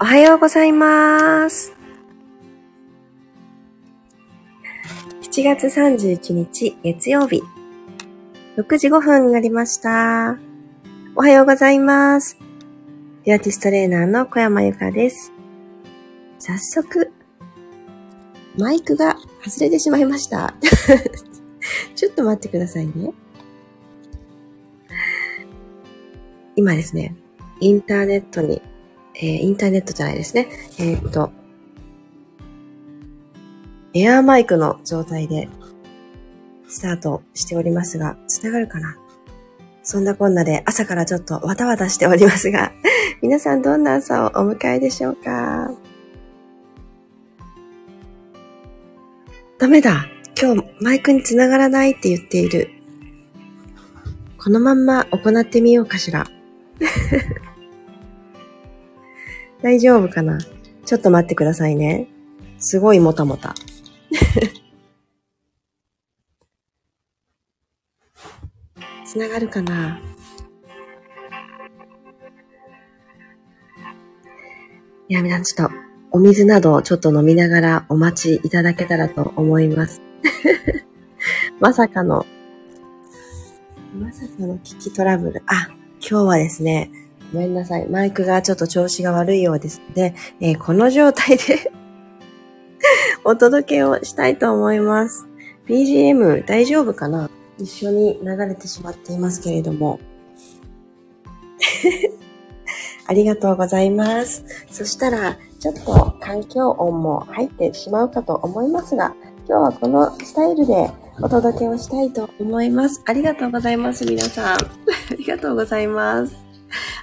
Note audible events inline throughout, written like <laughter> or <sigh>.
おはようございます。7月31日月曜日、6時5分になりました。おはようございます。ピアティストレーナーの小山由かです。早速、マイクが外れてしまいました。<laughs> ちょっと待ってくださいね。今ですね、インターネットにえー、インターネットじゃないですね。えー、っと、エアーマイクの状態でスタートしておりますが、つながるかな？そんなこんなで朝からちょっとわたわたしておりますが、<laughs> 皆さんどんな朝をお迎えでしょうか？ダメだ今日マイクにつながらないって言っている。このまんま行ってみようかしら。<laughs> 大丈夫かな？ちょっと待ってくださいね。すごいもたもた。<laughs> つながるかな？いや、皆さんちょっとお水などちょっと飲みながらお待ちいただけたらと思います。<laughs> まさかの、まさかの危機トラブル。あ、今日はですね、ごめんなさい。マイクがちょっと調子が悪いようですので、えー、この状態で <laughs> お届けをしたいと思います。BGM 大丈夫かな？一緒に流れてしまっていますけれども。<laughs> ありがとうございます。そしたら、ちょっと環境音も入ってしまうかと思いますが、今日はこのスタイルでお届けをしたいと思います。ありがとうございます、皆さん。<laughs> ありがとうございます。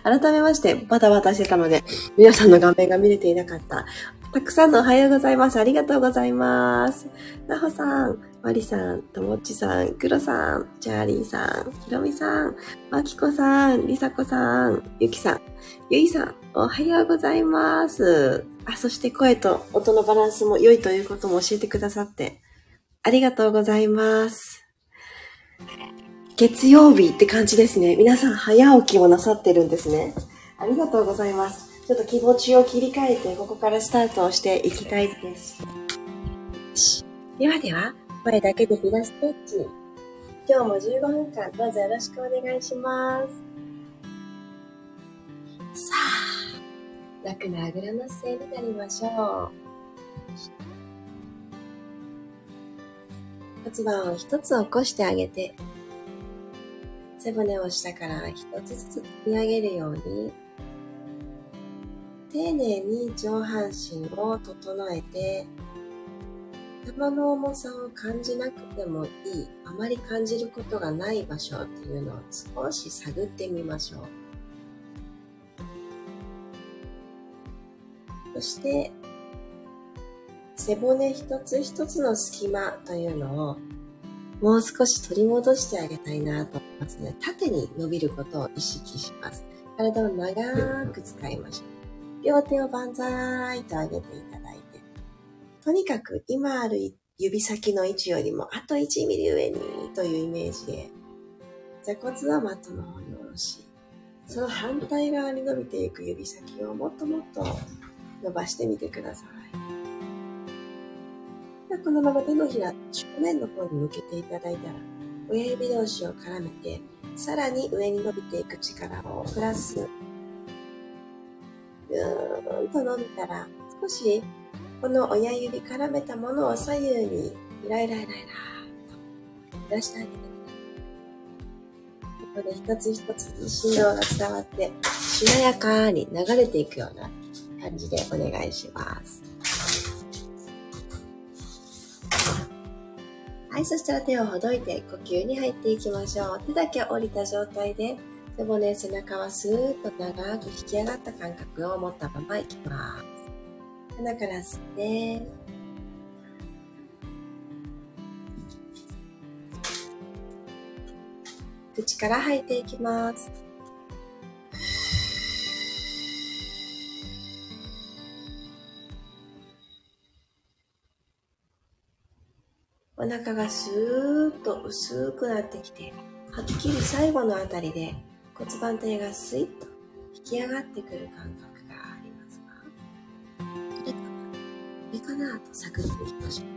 改めまして、バタバタしてたので、皆さんの画面が見れていなかった。たくさんのおはようございます。ありがとうございます。なほさん、まりさん、ともっちさん、くろさん、チャーリーさん、ひろみさん、まきこさん、りさこさん、ゆきさん、ゆいさん、おはようございます。あ、そして声と音のバランスも良いということも教えてくださって、ありがとうございます。月曜日って感じですね。皆さん早起きをなさってるんですね。ありがとうございます。ちょっと気持ちを切り替えて、ここからスタートをしていきたいです。ではでは、声だけでピラストッチ。今日も15分間どうぞよろしくお願いします。さあ、楽なあぐらの姿勢になりましょう。骨盤を一つ起こしてあげて、背骨を下から一つずつ積み上げるように、丁寧に上半身を整えて、頭の重さを感じなくてもいい、あまり感じることがない場所っていうのを少し探ってみましょう。そして、背骨一つ一つの隙間というのをもう少し取り戻してあげたいなと思いますね。縦に伸びることを意識します。体を長く使いましょう。両手を万歳と上げていただいて。とにかく今ある指先の位置よりもあと1ミリ上にというイメージで、座骨はマットの方に下ろし、その反対側に伸びていく指先をもっともっと伸ばしてみてください。このまま手のひら正面の方に向けていただいたら、親指同士を絡めて、さらに上に伸びていく力をプラス。ぐーんと伸びたら、少しこの親指絡めたものを左右にイライライライラーと揺らしてあげてくださいここで一つ一つに振動が伝わって、しなやかに流れていくような感じでお願いします。はい、そしたら手をほどいて呼吸に入っていきましょう。手だけ降りた状態で、背骨、背中はスーッと長く引き上がった感覚を持ったままいきます。鼻から吸って、口から吐いていきます。腹がスーッと薄くなってきて、はっきり最後のあたりで骨盤底がスイッと引き上がってくる感覚がありますか？これかな？これかな？と探っていきましょう。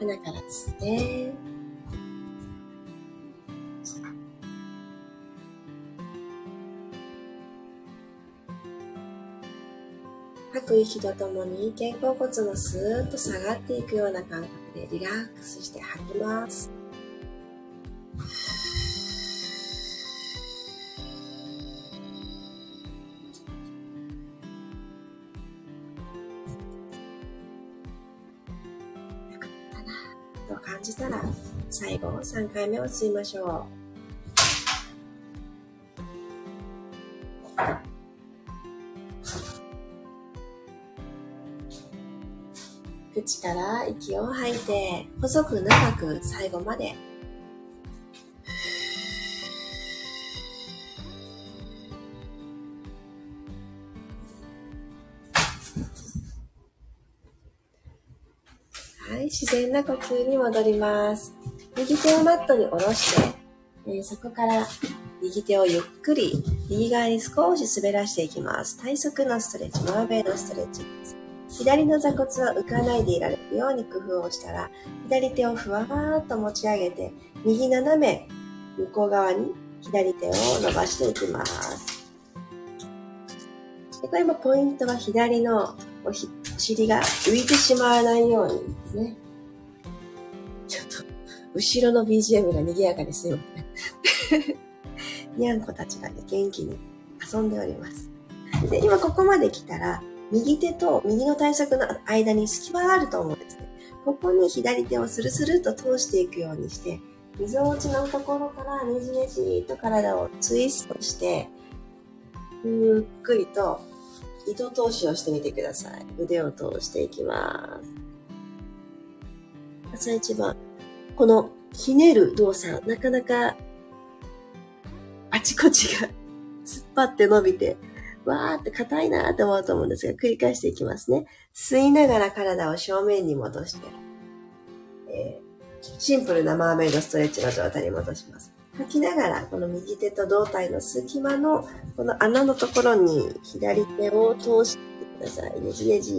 鼻から吸って、吐く息とともに肩甲骨もスーッと下がっていくような感覚でリラックスして吐きます。と感じたら最後3回目を吸いましょう。口から息を吐いて、細く長く最後まで。はい、自然な呼吸に戻ります。右手をマットに下ろして、えー、そこから右手をゆっくり右側に少し滑らしていきます。体側のストレッチ、マーベイのストレッチです。左の座骨は浮かないでいられるように工夫をしたら、左手をふわーっと持ち上げて、右斜め向こう側に左手を伸ばしていきます。でこれもポイントは左のお尻が浮いてしまわないようにですね。ちょっと、後ろの BGM が賑やかにすいません。にゃんこたちがね、元気に遊んでおります。で、今ここまで来たら、右手と右の体側の間に隙間があると思うんですね。ここに左手をスルスルと通していくようにして、溝落ちのところからねじねじと体をツイストして、ゆっくりと糸通しをしてみてください。腕を通していきます。朝一番、このひねる動作、なかなかあちこちが突っ張って伸びてわーって硬いなーって思うと思うんですが、繰り返していきますね。吸いながら体を正面に戻して、えー、シンプルなマーメイドストレッチの状態に戻します。吐きながら、この右手と胴体の隙間の、この穴のところに左手を通してください。ねじねじ。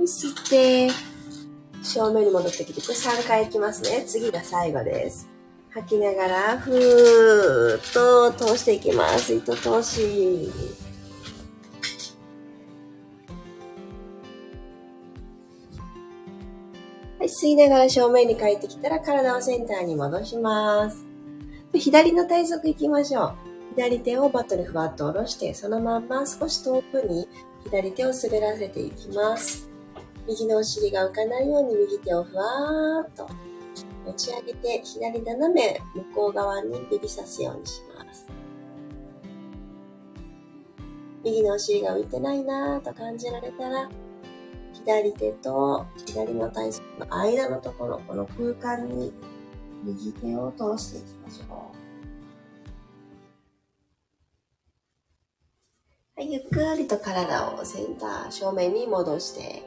吸って、正面に戻ってきて、これ3回いきますね。次が最後です。吐きながら、ふーっと通していきます。糸通し。はい、吸いながら正面に帰ってきたら体をセンターに戻します。左の体側行きましょう。左手をバットにふわっと下ろして、そのまんま少し遠くに左手を滑らせていきます。右のお尻が浮かないように右手をふわーっと持ち上げて左斜め向こう側に指さすようにします。右のお尻が浮いてないなぁと感じられたら、左手と左の体側の間のところ、この空間に右手を通していきましょう。はい、ゆっくりと体をセンター正面に戻して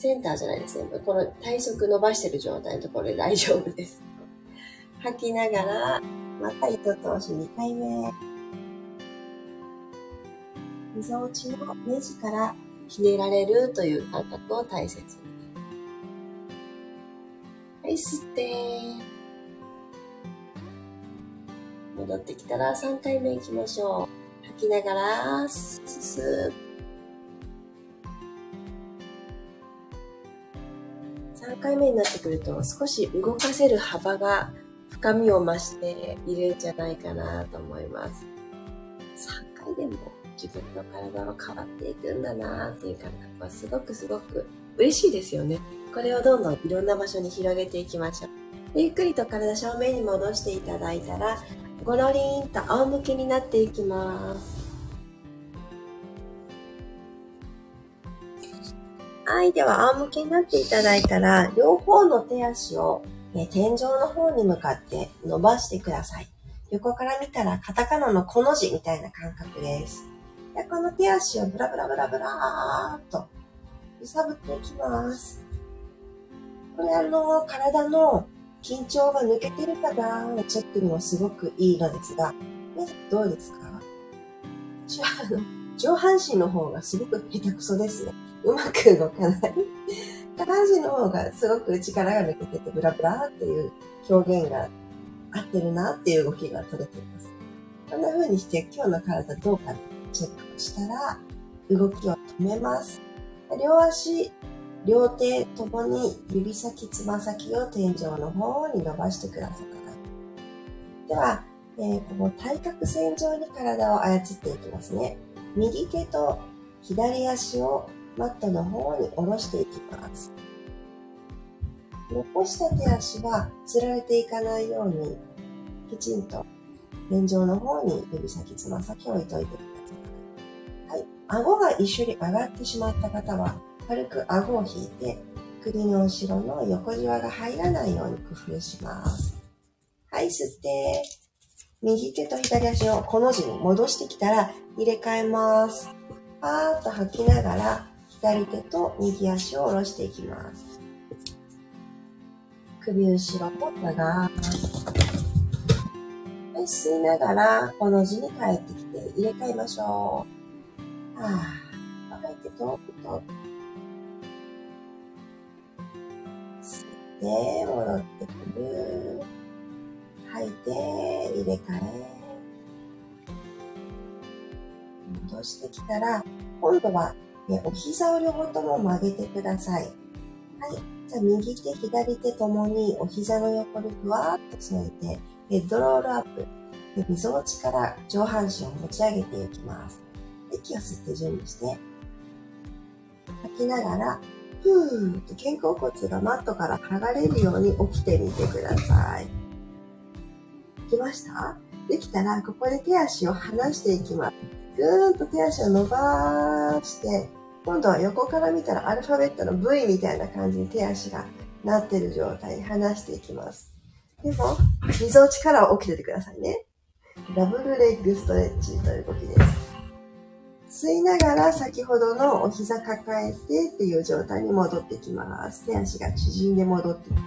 センターじゃないですね。この体側伸ばしてる状態のところで大丈夫です。<laughs> 吐きながら、また糸通し2回目。溝落ちのネジからひねられるという感覚を大切に。はい、吸って。戻ってきたら3回目行きましょう。吐きながら、スーッ3回目になってくると少し動かせる幅が深みを増しているんじゃないかなと思います。3回でも自分の体は変わっていくんだなっていう感覚はすごくすごく嬉しいですよね。これをどんどんいろんな場所に広げていきましょう。ゆっくりと体正面に戻していただいたら、ゴロリンと仰向けになっていきます。はい。では、仰向けになっていただいたら、両方の手足を、え天井の方に向かって伸ばしてください。横から見たら、カタカナのこの字みたいな感覚です。でこの手足をブラブラブラブラーっと揺さぶっていきます。これあの、体の緊張が抜けてるかなーのチェックにもすごくいいのですが、皆さんどうですか？上半身の方がすごく下手くそですね。うまく動かない。下半身の方がすごく力が抜けててブラブラっていう表現が合ってるなっていう動きが取れています。こんな風にして今日の体どうかチェックしたら動きを止めます。両足、両手ともに指先、つま先を天井の方に伸ばしてください。では、えー、この対角線上に体を操っていきますね。右手と左足をマットの方に下ろしていきます。残した手足はつられていかないように、きちんと天井の方に指先、つま先置いといてください。はい。顎が一緒に上がってしまった方は、軽く顎を引いて、首の後ろの横じわが入らないように工夫します。はい、吸って、右手と左足をこの字に戻してきたら入れ替えます。パーッと吐きながら左手と右足を下ろしていきます。首後ろも長く。はい、吸いながらこの字に帰ってきて入れ替えましょう。はぁ、吐いてと、と。吸って戻ってくる。吐いて、入れ替え。戻してきたら、今度は、ね、お膝を両方とも曲げてください。はい。じゃあ、右手、左手ともにお膝の横にふわっと添えて、ヘッドロールアップ。で、溝落ちから上半身を持ち上げていきます。息を吸って準備して、吐きながら、ふーっと肩甲骨がマットから剥がれるように起きてみてください。できました？できたら、ここで手足を離していきます。ぐーんと手足を伸ばして、今度は横から見たらアルファベットの V みたいな感じに手足がなってる状態に離していきます。でも、溝落ちから起きててくださいね。ダブルレッグストレッチという動きです。吸いながら先ほどのお膝抱えてっていう状態に戻ってきます。手足が縮んで戻ってくる。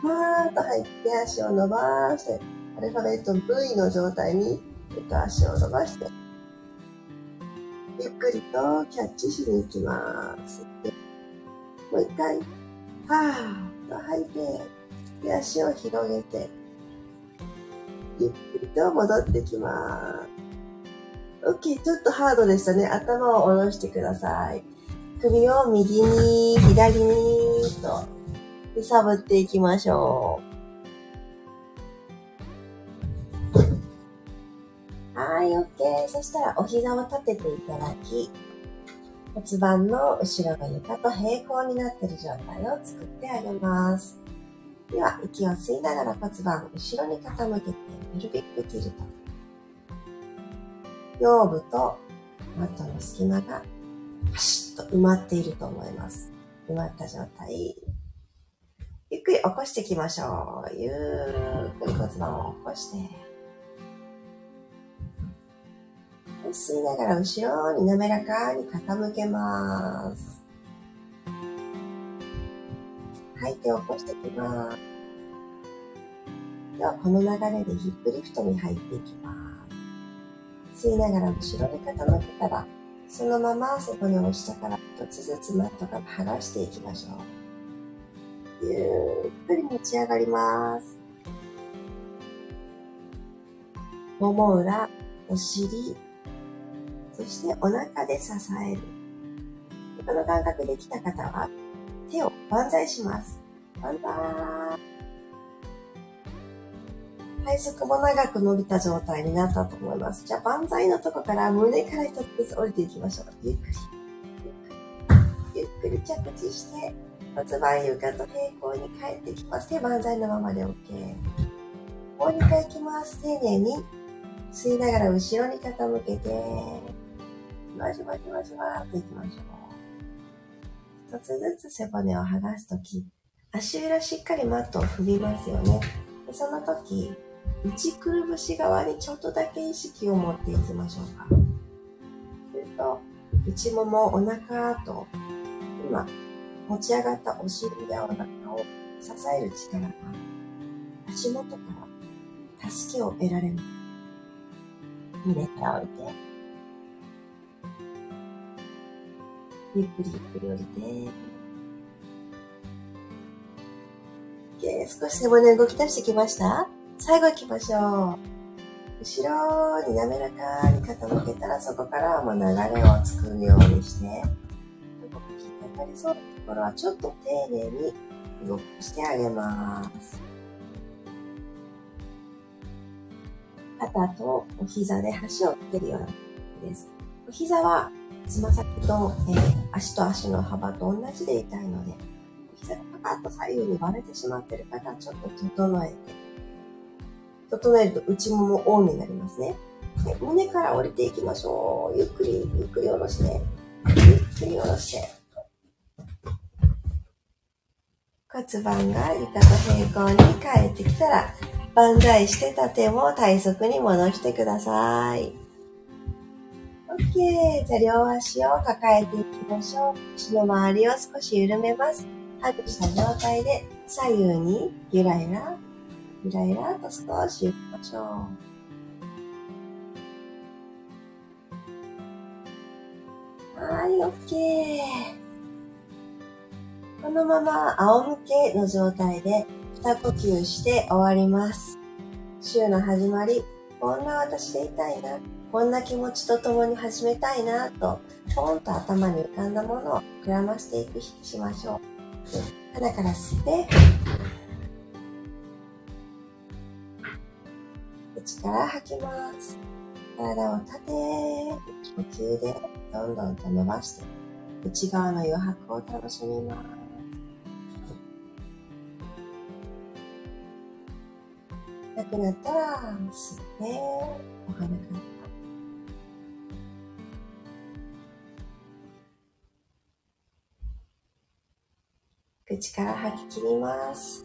ふーっと入って足を伸ばして、アルファベット V の状態に、えっと、足を伸ばして、ゆっくりとキャッチしに行きます。もう一回、はーっと吐いて、で、足を広げて、ゆっくりと戻ってきます。OK、ちょっとハードでしたね。頭を下ろしてください。首を右に、左にと揺さぶっていきましょう。はい、OK。そしたらお膝を立てていただき、骨盤の後ろが床と平行になっている状態を作ってあげます。では、息を吸いながら骨盤を後ろに傾けて、ペルビックティルト。腰部とマットの隙間がパシッと埋まっていると思います。埋まった状態。ゆっくり起こしていきましょう。ゆっくり骨盤を起こして。吸いながら後ろに滑らかに傾けます。吐いて起こしていきます。では、この流れでヒップリフトに入っていきます。吸いながら後ろに傾けたら、そのままそこに押したから一つずつマットから剥がしていきましょう。ゆっくり持ち上がります。もも裏、お尻、そしてお腹で支える。この感覚できた方は、手を万歳します。万歳。体側も長く伸びた状態になったと思います。じゃあ、万歳のとこから胸から一つずつ降りていきましょう。ゆっくり。ゆっくり着地して、骨盤床と平行に帰ってきます。手万歳のままで OK。もう2回いきます。丁寧に吸いながら後ろに傾けて、じわじわじわじわっていきましょう。一つずつ背骨を剥がすとき、足裏しっかりマットを踏みますよね。でその時、内くるぶし側にちょっとだけ意識を持っていきましょうか。すると、内もも、お腹と、今、持ち上がったお尻やお腹を支える力が足元から助けを得られます。胸から置いて、ゆっくりゆっくり降りて、少し背骨動き出してきました？最後行きましょう。後ろに滑らかに傾けたらそこからもう流れを作るようにして、動きかかりそうなところはちょっと丁寧に動かしてあげます。肩とお膝で端をつけるような感じです。お膝はつま先と、えー、足と足の幅と同じで痛いので、お膝がパカッと左右に割れてしまっている方はちょっと整えて、整えると内ももオンになりますね。はい、胸から降りていきましょう。ゆっくり、ゆっくり下ろして、ゆっくり下ろして。骨盤が床と平行に帰ってきたら、万歳してた手も体側に戻してください。OK。じゃあ両足を抱えていきましょう。腰の周りを少し緩めます。ハグした状態で左右にゆらゆら、ゆらゆらと少し行きましょう。はい、OK。このまま仰向けの状態で二呼吸して終わります。週の始まり、こんな私でいたいな、こんな気持ちと共に始めたいな、と、ポンと頭に浮かんだものを膨らましていくしましょう。鼻から吸って、口から吐きます。体を立て、呼吸でどんどんと伸ばして、内側の余白を楽しみます。なくなったら、吸って、お鼻から。口から吐き切ります。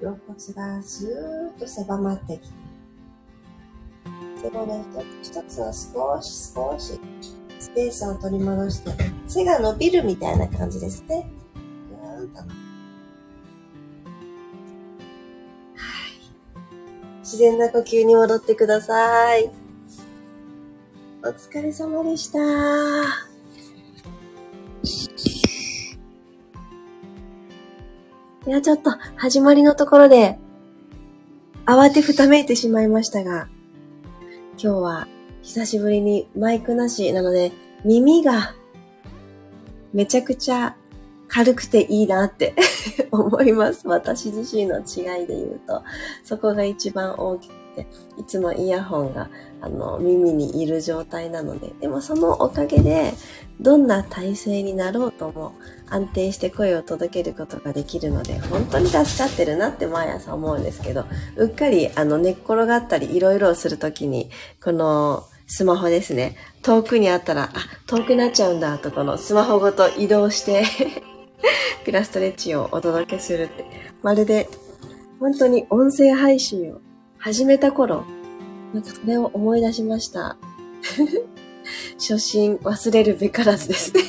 肋骨がスーッと狭まってきて、背骨一つ一つを少し少しスペースを取り戻して、背が伸びるみたいな感じですね。ぐーんと自然な呼吸に戻ってください。お疲れ様でした。いや、ちょっと始まりのところで慌てふためいてしまいましたが、今日は久しぶりにマイクなしなので耳がめちゃくちゃ軽くていいなって <laughs> 思います。私自身の違いで言うと、そこが一番大きく、いつもイヤホンがあの耳にいる状態なので、でもそのおかげで、どんな体勢になろうとも安定して声を届けることができるので、本当に助かってるなって毎朝思うんですけど、うっかりあの寝っ転がったりいろいろするときに、このスマホですね。遠くにあったら、あ、遠くなっちゃうんだとこのスマホごと移動して <laughs> ピラストレッチをお届けするって、まるで本当に音声配信を始めた頃、なんかそれを思い出しました。<laughs> 初心忘れるべからずですね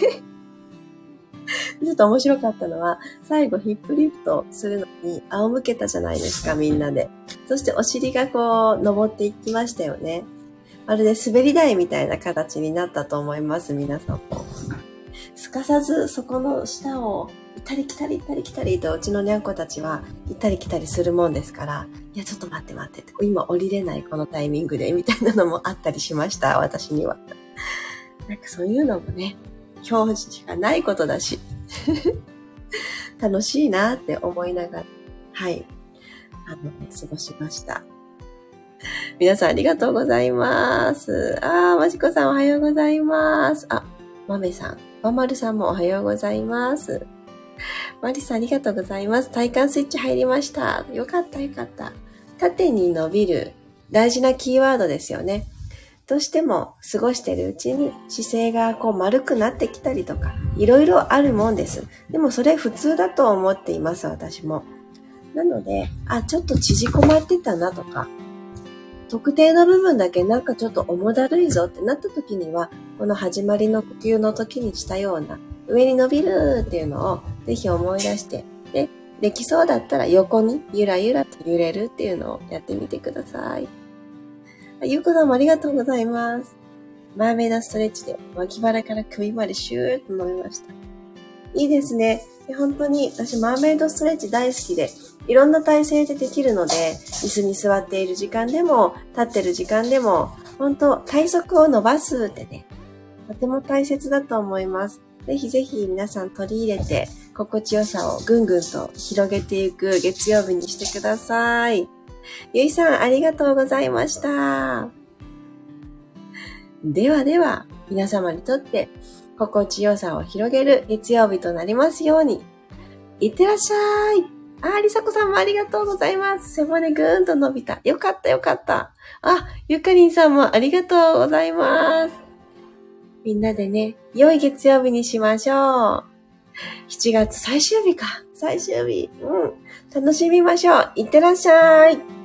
ちょっと面白かったのは、最後ヒップリフトするのに仰向けたじゃないですか、みんなで。そしてお尻がこう、登っていきましたよね。まるで滑り台みたいな形になったと思います、皆さんも。すかさずそこの下をったり来たり行ったり来たりとうちのにゃんこたちは行ったり来たりするもんですから、いや、ちょっと待って待ってって、今降りれないこのタイミングで、みたいなのもあったりしました、私には。<laughs> なんかそういうのもね、表示がないことだし、<laughs> 楽しいなって思いながら、はい、あの、過ごしました。皆さんありがとうございます。あー、まじこさんおはようございます。あ、まめさん、ままるさんもおはようございます。マリさんありがとうございます。体幹スイッチ入りました。よかったよかった。縦に伸びる大事なキーワードですよね。どうしても過ごしてるうちに姿勢がこう丸くなってきたりとか、いろいろあるもんです。でもそれ普通だと思っています、私も。なので、あ、ちょっと縮こまってたなとか、特定の部分だけなんかちょっと重だるいぞってなった時には、この始まりの呼吸の時にしたような、上に伸びるっていうのをぜひ思い出して、で、できそうだったら横にゆらゆらと揺れるっていうのをやってみてください。ゆうこさんもありがとうございます。マーメイドストレッチで脇腹から首までシューッと伸びました。いいですね。本当に私マーメイドストレッチ大好きで、いろんな体勢でできるので、椅子に座っている時間でも、立ってる時間でも、本当体側を伸ばすってね、とても大切だと思います。ぜひぜひ皆さん取り入れて、心地よさをぐんぐんと広げていく月曜日にしてください。ゆいさん、ありがとうございました。ではでは、皆様にとって心地よさを広げる月曜日となりますように。いってらっしゃい。あ、りさこさんもありがとうございます。背骨ぐーんと伸びた。よかったよかった。あ、ゆかりんさんもありがとうございます。みんなでね、良い月曜日にしましょう。7月最終日か。最終日。うん。楽しみましょう。いってらっしゃい。